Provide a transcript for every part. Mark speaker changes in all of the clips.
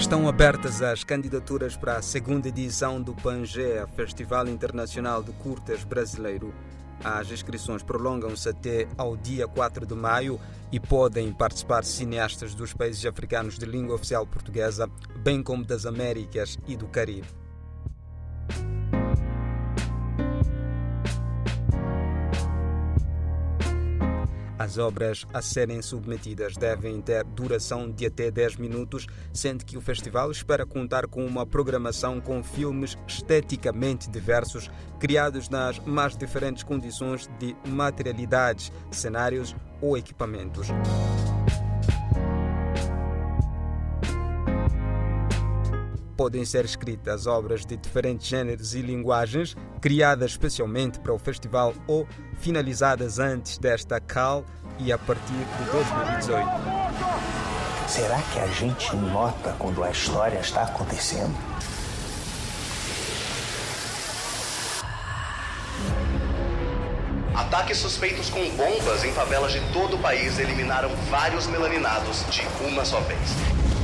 Speaker 1: Estão abertas as candidaturas para a segunda edição do Pangea, Festival Internacional de Curtas Brasileiro. As inscrições prolongam-se até ao dia 4 de maio e podem participar cineastas dos países africanos de língua oficial portuguesa, bem como das Américas e do Caribe. As obras a serem submetidas devem ter duração de até 10 minutos, sendo que o festival espera contar com uma programação com filmes esteticamente diversos, criados nas mais diferentes condições de materialidades, cenários ou equipamentos. Podem ser escritas obras de diferentes gêneros e linguagens, criadas especialmente para o festival ou finalizadas antes desta CAL e a partir de 2018.
Speaker 2: Será que a gente nota quando a história está acontecendo?
Speaker 3: Ataques suspeitos com bombas em favelas de todo o país eliminaram vários melaninados de uma só vez.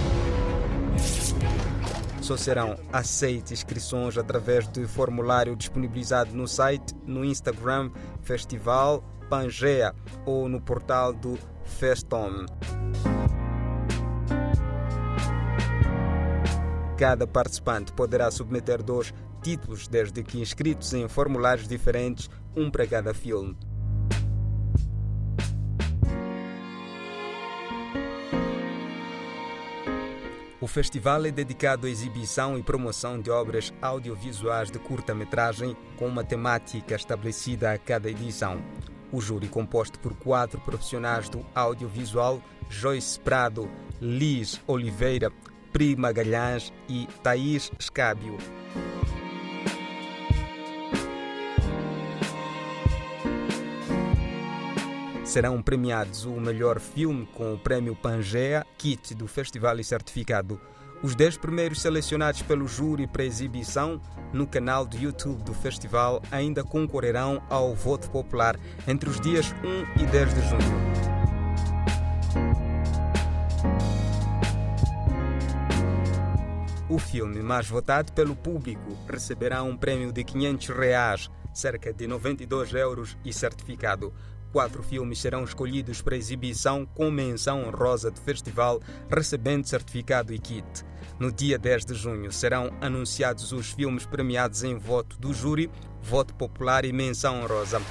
Speaker 1: Só serão aceitas inscrições através do formulário disponibilizado no site, no Instagram Festival Pangea ou no portal do Festom. Cada participante poderá submeter dois títulos, desde que inscritos em formulários diferentes, um para cada filme. O festival é dedicado à exibição e promoção de obras audiovisuais de curta-metragem com uma temática estabelecida a cada edição. O júri, composto por quatro profissionais do audiovisual, Joyce Prado, Liz Oliveira, Pri Magalhães e Thaís Escábio. Serão premiados o melhor filme com o prémio Pangea, kit do festival e certificado. Os 10 primeiros selecionados pelo júri para exibição no canal do YouTube do festival ainda concorrerão ao voto popular entre os dias 1 e 10 de junho. O filme mais votado pelo público receberá um prêmio de 500 reais, cerca de 92 euros e certificado. Quatro filmes serão escolhidos para exibição com menção honrosa do festival, recebendo certificado e kit. No dia 10 de junho serão anunciados os filmes premiados em voto do júri, voto popular e menção honrosa.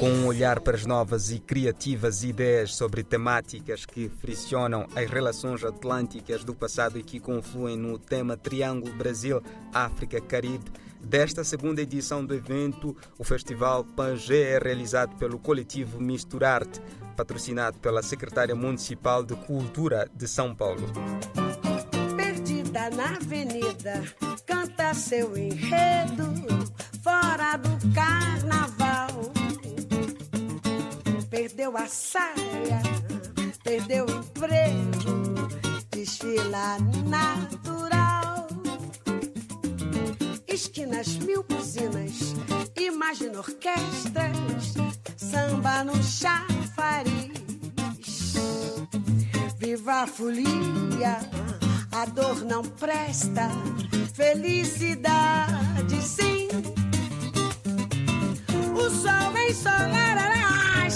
Speaker 1: Com um olhar para as novas e criativas ideias sobre temáticas que friccionam as relações atlânticas do passado e que confluem no tema Triângulo Brasil-África-Caribe, desta segunda edição do evento, o Festival Pangé é realizado pelo coletivo Misturarte, patrocinado pela Secretária Municipal de Cultura de São Paulo.
Speaker 4: Perdida na avenida, canta seu enredo, fora do carnaval. Perdeu a saia, perdeu o emprego, desfila natural esquinas, mil buzinas, imagina orquestras, samba no chafariz. Viva a folia, a dor não presta, felicidade sim. O sol ensolará a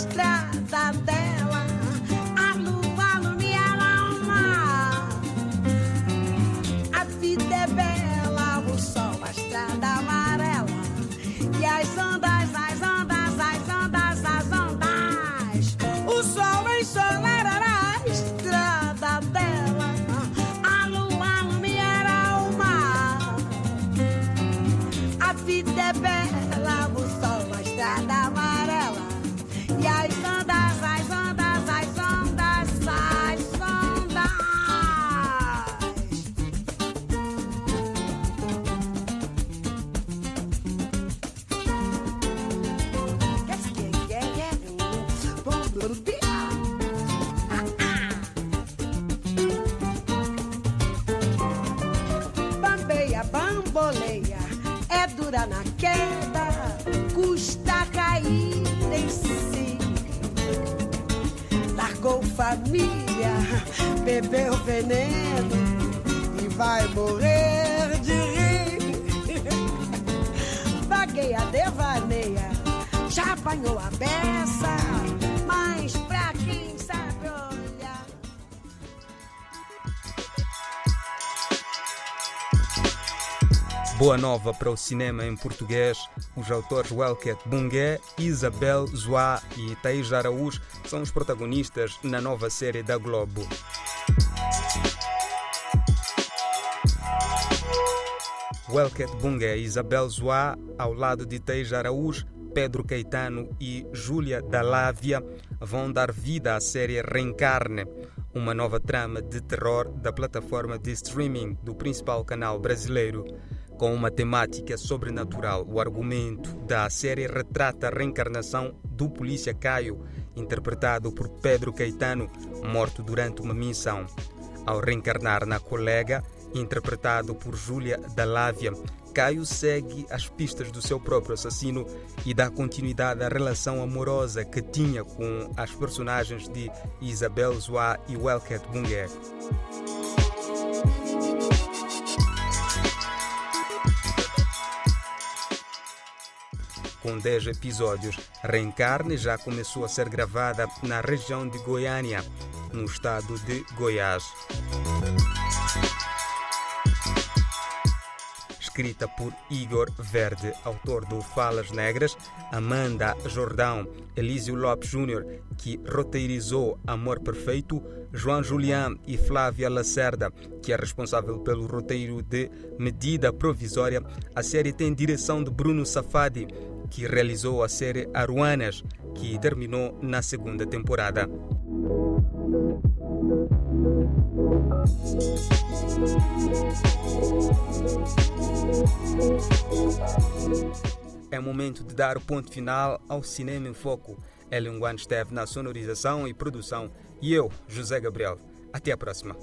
Speaker 4: bamboleia, é dura na queda, custa cair em si. Largou família bebeu veneno e vai morrer de rir. Vagueia, devaneia, já apanhou a beça,
Speaker 1: Boa nova para o cinema em português. Os autores Welket Bungué, Isabel Zoá e Thaís Araújo são os protagonistas na nova série da Globo. Welket Bungué e Isabel Zoá, ao lado de Thaís Araújo, Pedro Caetano e Júlia Dalávia, vão dar vida à série Reencarne, uma nova trama de terror da plataforma de streaming do principal canal brasileiro. Com uma temática sobrenatural, o argumento da série retrata a reencarnação do polícia Caio, interpretado por Pedro Caetano, morto durante uma missão. Ao reencarnar na colega, interpretado por Júlia Dalávia, Caio segue as pistas do seu próprio assassino e dá continuidade à relação amorosa que tinha com as personagens de Isabel Zoá e Welket Bungué. Com 10 episódios, Reencarne já começou a ser gravada na região de Goiânia, no estado de Goiás. Escrita por Igor Verde, autor do Falas Negras, Amanda Jordão, Elísio Lopes Júnior, que roteirizou Amor Perfeito, João Julián e Flávia Lacerda, que é responsável pelo roteiro de Medida Provisória. A série tem direção de Bruno Safadi, que realizou a série Aruanas, que terminou na segunda temporada. É momento de dar o ponto final ao Cinema em Foco. Ellen Wan esteve na sonorização e produção e eu, José Gabriel. Até a próxima.